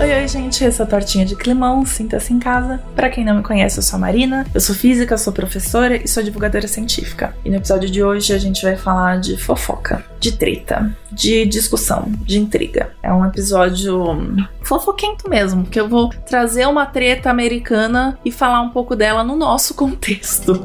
Oi, oi, gente, essa é a Tortinha de Climão, sinta-se em casa. Para quem não me conhece, eu sou a Marina, eu sou física, sou professora e sou divulgadora científica. E no episódio de hoje a gente vai falar de fofoca, de treta, de discussão, de intriga. É um episódio fofoquento mesmo, porque eu vou trazer uma treta americana e falar um pouco dela no nosso contexto.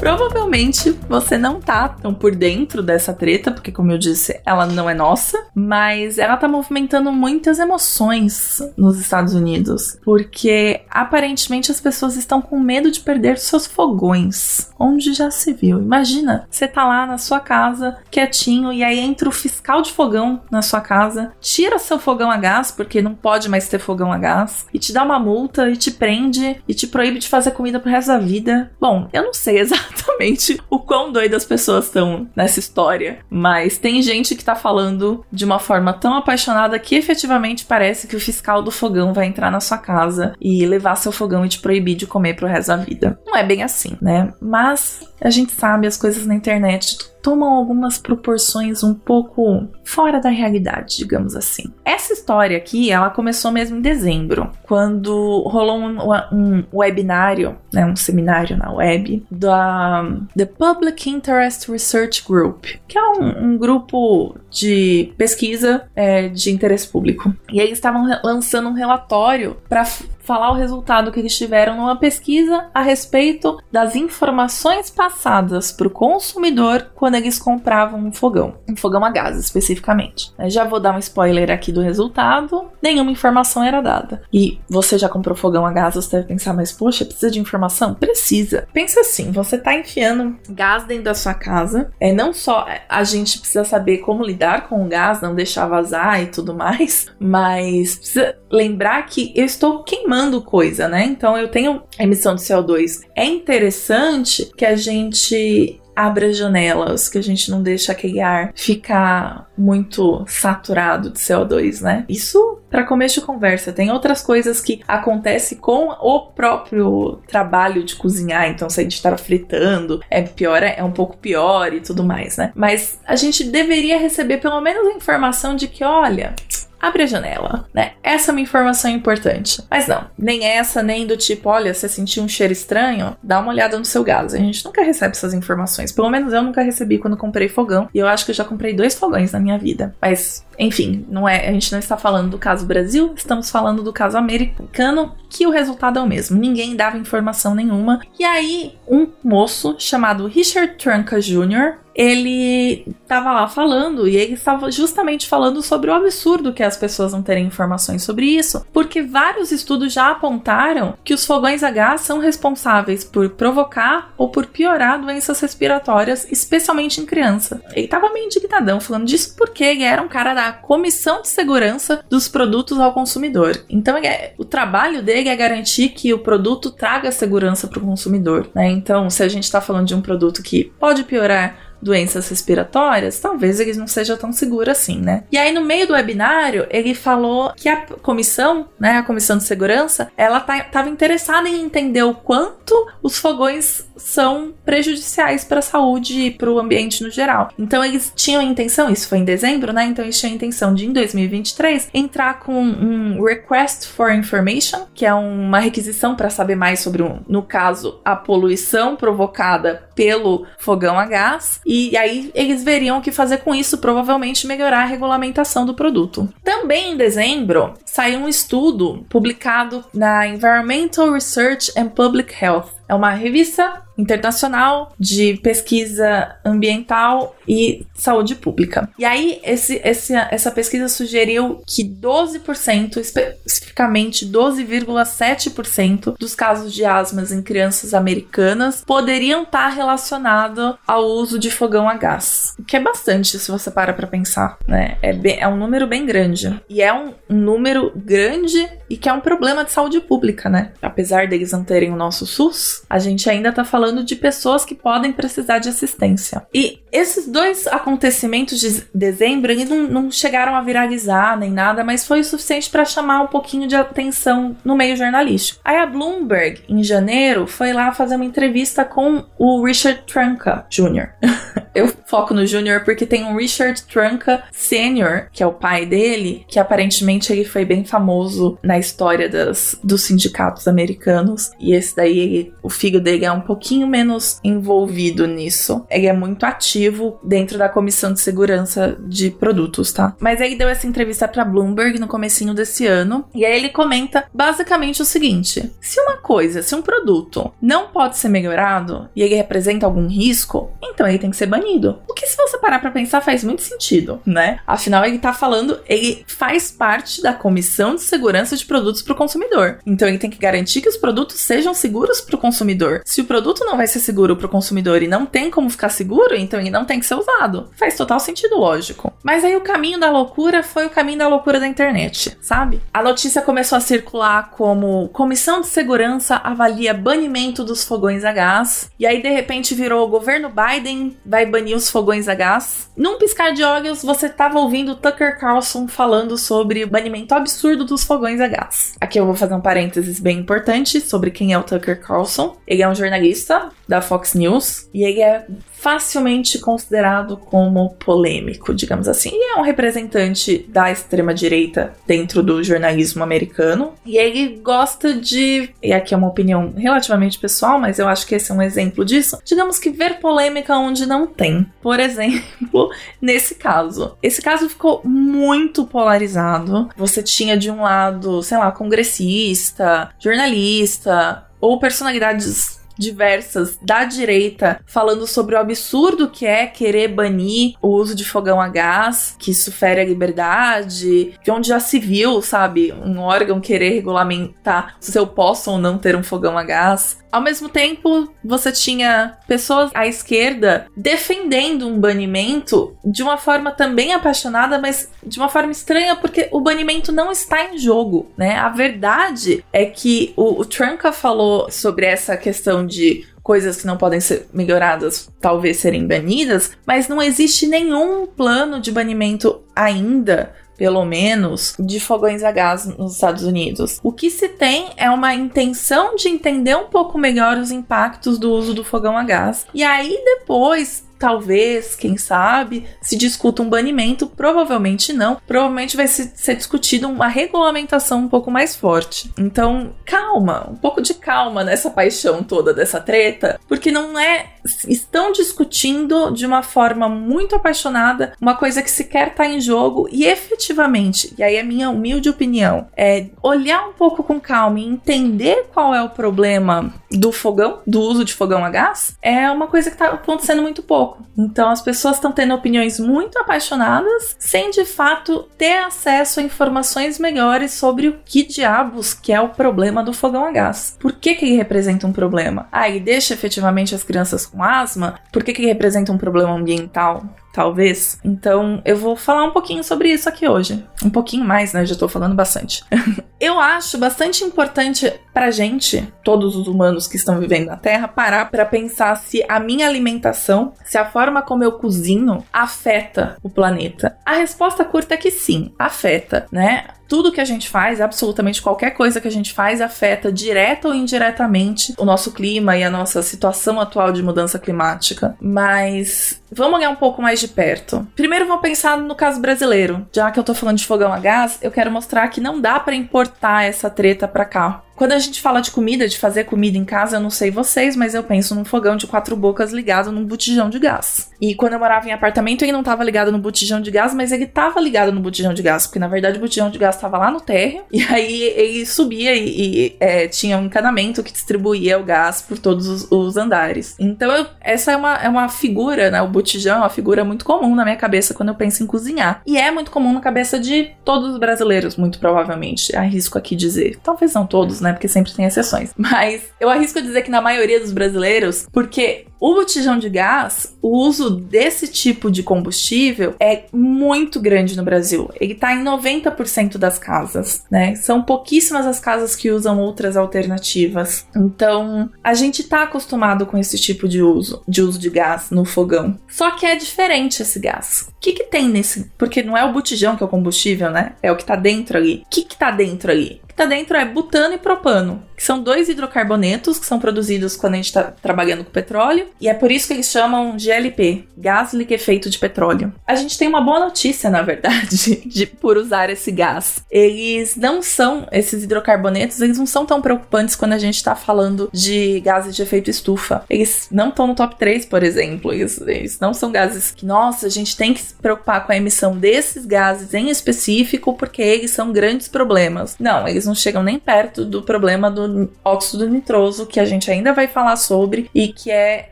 Provavelmente você não tá tão por dentro dessa treta, porque, como eu disse, ela não é nossa, mas ela tá movimentando muitas emoções nos Estados Unidos, porque aparentemente as pessoas estão com medo de perder seus fogões, onde já se viu. Imagina, você tá lá na sua casa, quietinho, e aí entra o fiscal de fogão na sua casa, tira seu fogão a gás, porque não pode mais ter fogão a gás, e te dá uma multa, e te prende, e te proíbe de fazer comida pro resto da vida. Bom, eu não sei exatamente exatamente o quão doidas as pessoas estão nessa história, mas tem gente que tá falando de uma forma tão apaixonada que efetivamente parece que o fiscal do fogão vai entrar na sua casa e levar seu fogão e te proibir de comer pro resto da vida. Não é bem assim, né? Mas a gente sabe as coisas na internet tomam algumas proporções um pouco fora da realidade, digamos assim. Essa história aqui, ela começou mesmo em dezembro, quando rolou um, um webinário, né, um seminário na web da The Public Interest Research Group, que é um, um grupo de pesquisa é, de interesse público. E eles estavam lançando um relatório para falar o resultado que eles tiveram numa pesquisa a respeito das informações passadas para o consumidor quando eles compravam um fogão, um fogão a gás especificamente. Eu já vou dar um spoiler aqui do resultado: nenhuma informação era dada. E você já comprou fogão a gás, você deve pensar, mas poxa, precisa de informação? Precisa. Pensa assim: você está enfiando gás dentro da sua casa, é não só a gente precisa saber como lidar com o gás, não deixar vazar e tudo mais, mas precisa lembrar que eu estou queimando coisa, né? Então eu tenho emissão de CO2. É interessante que a gente abra janelas, que a gente não deixa aquele ar ficar muito saturado de CO2, né? Isso para começo de conversa. Tem outras coisas que acontecem com o próprio trabalho de cozinhar. Então, se a gente tá fritando, é pior, é um pouco pior e tudo mais, né? Mas a gente deveria receber pelo menos a informação de que, olha, abre a janela, né? Essa é uma informação importante. Mas não, nem essa, nem do tipo, olha, você sentiu um cheiro estranho, dá uma olhada no seu gás. A gente nunca recebe essas informações. Pelo menos eu nunca recebi quando comprei fogão. E eu acho que eu já comprei dois fogões na minha vida. Mas, enfim, não é, a gente não está falando do caso Brasil, estamos falando do caso americano, que o resultado é o mesmo. Ninguém dava informação nenhuma. E aí, um moço chamado Richard Trunca Jr., ele estava lá falando e ele estava justamente falando sobre o absurdo que é as pessoas não terem informações sobre isso, porque vários estudos já apontaram que os fogões a gás são responsáveis por provocar ou por piorar doenças respiratórias, especialmente em criança. Ele estava meio indignadão falando disso porque ele era um cara da Comissão de Segurança dos Produtos ao Consumidor. Então, é, o trabalho dele é garantir que o produto traga segurança para o consumidor. Né? Então, se a gente está falando de um produto que pode piorar doenças respiratórias, talvez eles não seja tão seguro assim, né? E aí no meio do webinário, ele falou que a comissão, né, a comissão de segurança, ela estava tá, interessada em entender o quanto os fogões são prejudiciais para a saúde e para o ambiente no geral. Então eles tinham a intenção, isso foi em dezembro, né? Então eles tinham a intenção de em 2023 entrar com um request for information, que é uma requisição para saber mais sobre, um, no caso, a poluição provocada pelo fogão a gás e aí eles veriam o que fazer com isso, provavelmente melhorar a regulamentação do produto. Também em dezembro saiu um estudo publicado na Environmental Research and Public Health é uma revista internacional de pesquisa ambiental e saúde pública. E aí, esse, esse, essa pesquisa sugeriu que 12%, especificamente 12,7% dos casos de asmas em crianças americanas poderiam estar relacionados ao uso de fogão a gás. O que é bastante, se você para para pensar, né? É, bem, é um número bem grande. E é um, um número grande e que é um problema de saúde pública, né? Apesar deles não terem o nosso SUS, a gente ainda tá falando falando de pessoas que podem precisar de assistência. E esses dois acontecimentos de dezembro não, não chegaram a viralizar nem nada, mas foi o suficiente para chamar um pouquinho de atenção no meio jornalístico. Aí a Bloomberg, em janeiro, foi lá fazer uma entrevista com o Richard Trunka Jr. Eu foco no Jr. porque tem um Richard Trunka Sr., que é o pai dele, que aparentemente ele foi bem famoso na história das, dos sindicatos americanos. E esse daí, o filho dele é um pouquinho menos envolvido nisso. Ele é muito ativo dentro da comissão de segurança de produtos, tá? Mas aí deu essa entrevista para Bloomberg no comecinho desse ano, e aí ele comenta basicamente o seguinte: se uma coisa, se um produto não pode ser melhorado e ele representa algum risco, então ele tem que ser banido. O que se você parar para pensar faz muito sentido, né? Afinal ele tá falando, ele faz parte da comissão de segurança de produtos para o consumidor. Então ele tem que garantir que os produtos sejam seguros para o consumidor. Se o produto não vai ser seguro para o consumidor e não tem como ficar seguro, então ele não tem que ser usado. Faz total sentido lógico. Mas aí o caminho da loucura foi o caminho da loucura da internet, sabe? A notícia começou a circular como comissão de segurança avalia banimento dos fogões a gás. E aí de repente virou o governo Biden vai banir os fogões a gás. Num piscar de olhos, você estava ouvindo Tucker Carlson falando sobre o banimento absurdo dos fogões a gás. Aqui eu vou fazer um parênteses bem importante sobre quem é o Tucker Carlson. Ele é um jornalista da Fox News e ele é facilmente considerado como polêmico, digamos assim. E é um representante da extrema-direita dentro do jornalismo americano. E ele gosta de. E aqui é uma opinião relativamente pessoal, mas eu acho que esse é um exemplo disso. Digamos que ver polêmica onde não tem. Por exemplo, nesse caso. Esse caso ficou muito polarizado. Você tinha de um lado, sei lá, congressista, jornalista ou personalidades diversas da direita falando sobre o absurdo que é querer banir o uso de fogão a gás, que isso fere a liberdade, que onde já se viu, sabe, um órgão querer regulamentar se eu posso ou não ter um fogão a gás. Ao mesmo tempo, você tinha pessoas à esquerda defendendo um banimento de uma forma também apaixonada, mas de uma forma estranha, porque o banimento não está em jogo, né? A verdade é que o, o Trunka falou sobre essa questão de coisas que não podem ser melhoradas talvez serem banidas, mas não existe nenhum plano de banimento ainda pelo menos, de fogões a gás nos Estados Unidos. O que se tem é uma intenção de entender um pouco melhor os impactos do uso do fogão a gás. E aí depois talvez, quem sabe, se discuta um banimento, provavelmente não. Provavelmente vai ser discutido uma regulamentação um pouco mais forte. Então, calma, um pouco de calma nessa paixão toda dessa treta, porque não é. Estão discutindo de uma forma muito apaixonada uma coisa que sequer está em jogo e efetivamente, e aí a minha humilde opinião, é olhar um pouco com calma e entender qual é o problema do fogão, do uso de fogão a gás, é uma coisa que está acontecendo muito pouco. Então as pessoas estão tendo opiniões muito apaixonadas, sem de fato ter acesso a informações melhores sobre o que diabos que é o problema do fogão a gás. Por que, que ele representa um problema? Ah, e deixa efetivamente as crianças com asma? Por que, que representa um problema ambiental? talvez. Então, eu vou falar um pouquinho sobre isso aqui hoje. Um pouquinho mais, né? Já tô falando bastante. eu acho bastante importante pra gente, todos os humanos que estão vivendo na Terra, parar para pensar se a minha alimentação, se a forma como eu cozinho afeta o planeta. A resposta curta é que sim, afeta, né? Tudo que a gente faz, absolutamente qualquer coisa que a gente faz, afeta direta ou indiretamente o nosso clima e a nossa situação atual de mudança climática. Mas vamos olhar um pouco mais de perto. Primeiro vamos pensar no caso brasileiro. Já que eu tô falando de fogão a gás, eu quero mostrar que não dá para importar essa treta para cá. Quando a gente fala de comida, de fazer comida em casa, eu não sei vocês, mas eu penso num fogão de quatro bocas ligado num botijão de gás. E quando eu morava em apartamento, ele não estava ligado no botijão de gás, mas ele estava ligado no botijão de gás, porque na verdade o botijão de gás estava lá no térreo, e aí ele subia e, e é, tinha um encanamento que distribuía o gás por todos os, os andares. Então, eu, essa é uma, é uma figura, né? O botijão é uma figura muito comum na minha cabeça quando eu penso em cozinhar. E é muito comum na cabeça de todos os brasileiros, muito provavelmente. Arrisco aqui dizer. Talvez não todos, né? Né? Porque sempre tem exceções. Mas eu arrisco dizer que na maioria dos brasileiros, porque o botijão de gás, o uso desse tipo de combustível é muito grande no Brasil. Ele está em 90% das casas, né? São pouquíssimas as casas que usam outras alternativas. Então, a gente está acostumado com esse tipo de uso, de uso de gás no fogão. Só que é diferente esse gás. O que, que tem nesse? Porque não é o botijão que é o combustível, né? É o que está dentro ali. O que, que tá dentro ali? Tá dentro é butano e propano que são dois hidrocarbonetos que são produzidos quando a gente está trabalhando com petróleo, e é por isso que eles chamam GLP, gás liquefeito de petróleo. A gente tem uma boa notícia, na verdade, de, por usar esse gás. Eles não são, esses hidrocarbonetos, eles não são tão preocupantes quando a gente está falando de gases de efeito estufa. Eles não estão no top 3, por exemplo. Eles, eles não são gases que, nossa, a gente tem que se preocupar com a emissão desses gases em específico, porque eles são grandes problemas. Não, eles não chegam nem perto do problema do óxido nitroso, que a gente ainda vai falar sobre e que é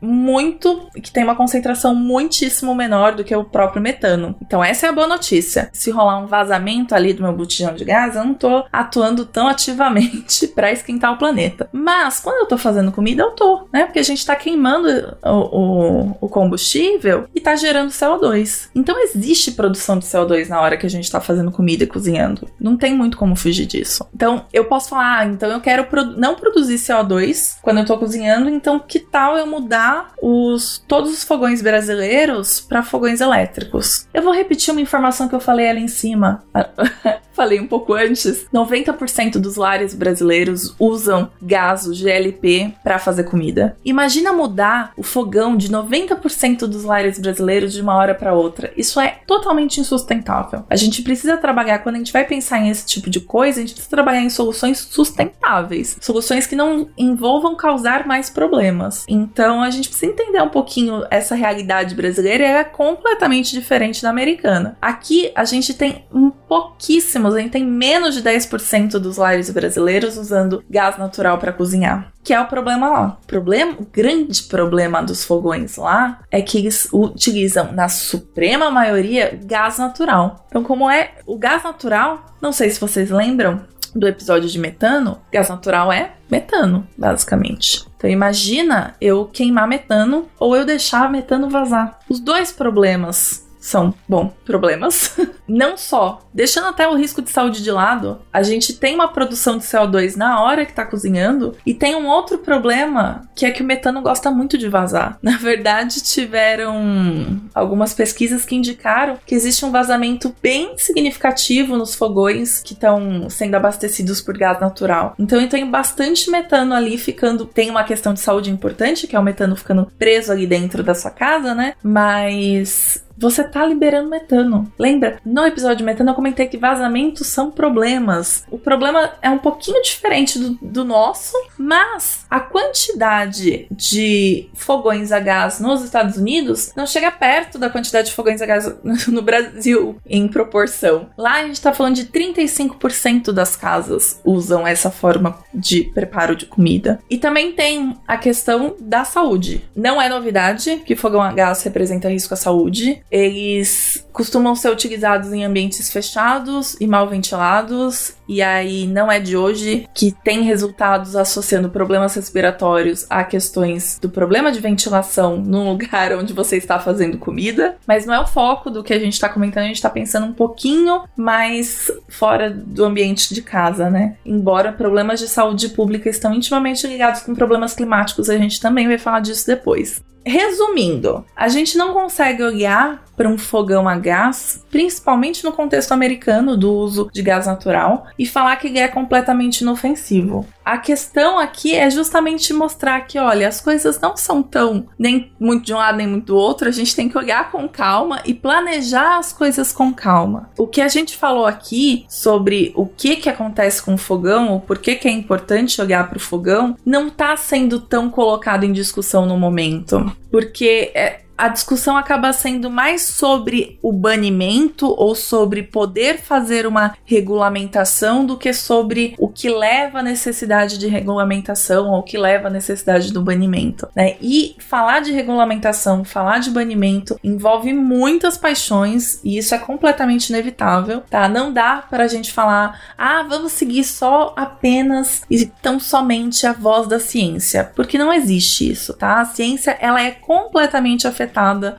muito, que tem uma concentração muitíssimo menor do que o próprio metano. Então essa é a boa notícia. Se rolar um vazamento ali do meu botijão de gás, eu não tô atuando tão ativamente para esquentar o planeta. Mas quando eu tô fazendo comida, eu tô, né? Porque a gente tá queimando o, o, o combustível e tá gerando CO2. Então existe produção de CO2 na hora que a gente tá fazendo comida e cozinhando. Não tem muito como fugir disso. Então eu posso falar, ah, então eu quero não produzir CO2 quando eu tô cozinhando, então que tal eu mudar os todos os fogões brasileiros para fogões elétricos? Eu vou repetir uma informação que eu falei ali em cima. Falei um pouco antes, 90% dos lares brasileiros usam gás, o GLP, para fazer comida. Imagina mudar o fogão de 90% dos lares brasileiros de uma hora para outra. Isso é totalmente insustentável. A gente precisa trabalhar, quando a gente vai pensar em esse tipo de coisa, a gente precisa trabalhar em soluções sustentáveis, soluções que não envolvam causar mais problemas. Então a gente precisa entender um pouquinho essa realidade brasileira, é completamente diferente da americana. Aqui a gente tem um pouquíssimo a gente tem menos de 10% dos lares brasileiros usando gás natural para cozinhar. Que é o problema lá. O, problema, o grande problema dos fogões lá é que eles utilizam, na suprema maioria, gás natural. Então, como é o gás natural, não sei se vocês lembram, do episódio de metano, gás natural é metano, basicamente. Então imagina eu queimar metano ou eu deixar metano vazar. Os dois problemas são, bom, problemas. Não só, deixando até o risco de saúde de lado, a gente tem uma produção de CO2 na hora que tá cozinhando e tem um outro problema que é que o metano gosta muito de vazar. Na verdade, tiveram algumas pesquisas que indicaram que existe um vazamento bem significativo nos fogões que estão sendo abastecidos por gás natural. Então eu tenho bastante metano ali ficando. Tem uma questão de saúde importante, que é o metano ficando preso ali dentro da sua casa, né? Mas você tá liberando metano. Lembra? No episódio de metano eu comentei que vazamentos são problemas. O problema é um pouquinho diferente do, do nosso, mas a quantidade de fogões a gás nos Estados Unidos não chega perto da quantidade de fogões a gás no Brasil em proporção. Lá a gente tá falando de 35% das casas usam essa forma de preparo de comida. E também tem a questão da saúde. Não é novidade que fogão a gás representa risco à saúde eles costumam ser utilizados em ambientes fechados e mal ventilados, e aí não é de hoje que tem resultados associando problemas respiratórios a questões do problema de ventilação no lugar onde você está fazendo comida, mas não é o foco do que a gente está comentando, a gente está pensando um pouquinho mais fora do ambiente de casa, né? Embora problemas de saúde pública estão intimamente ligados com problemas climáticos, a gente também vai falar disso depois. Resumindo, a gente não consegue olhar para um fogão a gás, principalmente no contexto americano do uso de gás natural, e falar que ele é completamente inofensivo. A questão aqui é justamente mostrar que, olha, as coisas não são tão nem muito de um lado nem muito do outro, a gente tem que olhar com calma e planejar as coisas com calma. O que a gente falou aqui sobre o que que acontece com o fogão, o porquê que é importante olhar para o fogão, não está sendo tão colocado em discussão no momento, porque é, a discussão acaba sendo mais sobre o banimento ou sobre poder fazer uma regulamentação do que sobre o que leva à necessidade de regulamentação ou o que leva à necessidade do banimento, né? E falar de regulamentação, falar de banimento envolve muitas paixões e isso é completamente inevitável, tá? Não dá para a gente falar, ah, vamos seguir só apenas e tão somente a voz da ciência, porque não existe isso, tá? A ciência ela é completamente afetada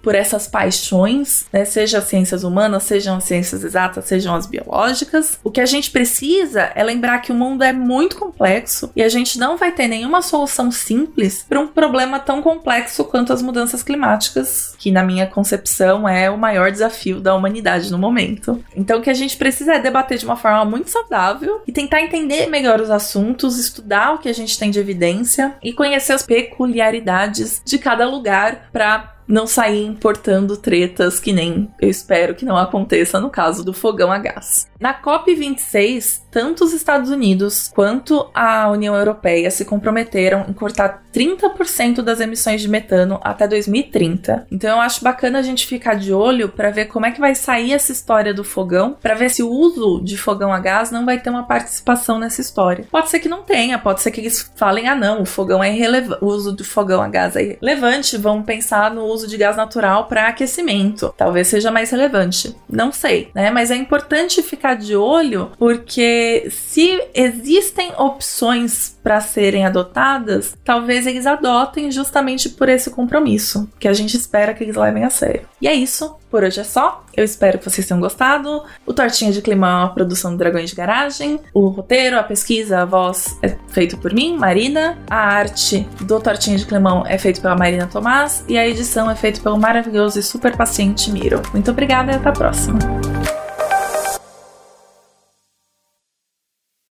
por essas paixões, né? Seja as ciências humanas, sejam as ciências exatas, sejam as biológicas. O que a gente precisa é lembrar que o mundo é muito complexo e a gente não vai ter nenhuma solução simples para um problema tão complexo quanto as mudanças climáticas, que na minha concepção é o maior desafio da humanidade no momento. Então o que a gente precisa é debater de uma forma muito saudável e tentar entender melhor os assuntos, estudar o que a gente tem de evidência e conhecer as peculiaridades de cada lugar para não sair importando tretas que nem eu espero que não aconteça no caso do fogão a gás. Na COP26, tanto os Estados Unidos quanto a União Europeia se comprometeram em cortar 30% das emissões de metano até 2030. Então eu acho bacana a gente ficar de olho para ver como é que vai sair essa história do fogão, para ver se o uso de fogão a gás não vai ter uma participação nessa história. Pode ser que não tenha, pode ser que eles falem: "Ah, não, o fogão é irrelevante, o uso do fogão a gás é irrelevante, vamos pensar no uso de gás natural para aquecimento. Talvez seja mais relevante. Não sei, né? Mas é importante ficar de olho porque se existem opções para serem adotadas, talvez eles adotem justamente por esse compromisso, que a gente espera que eles levem a sério. E é isso. Por hoje é só. Eu espero que vocês tenham gostado. O Tortinha de Clima é uma produção do Dragões de Garagem. O roteiro, a pesquisa, a voz é feito por mim, Marina. A arte do Tortinha de Climão é feito pela Marina Tomás. E a edição é feita pelo maravilhoso e super paciente Miro. Muito obrigada e até a próxima.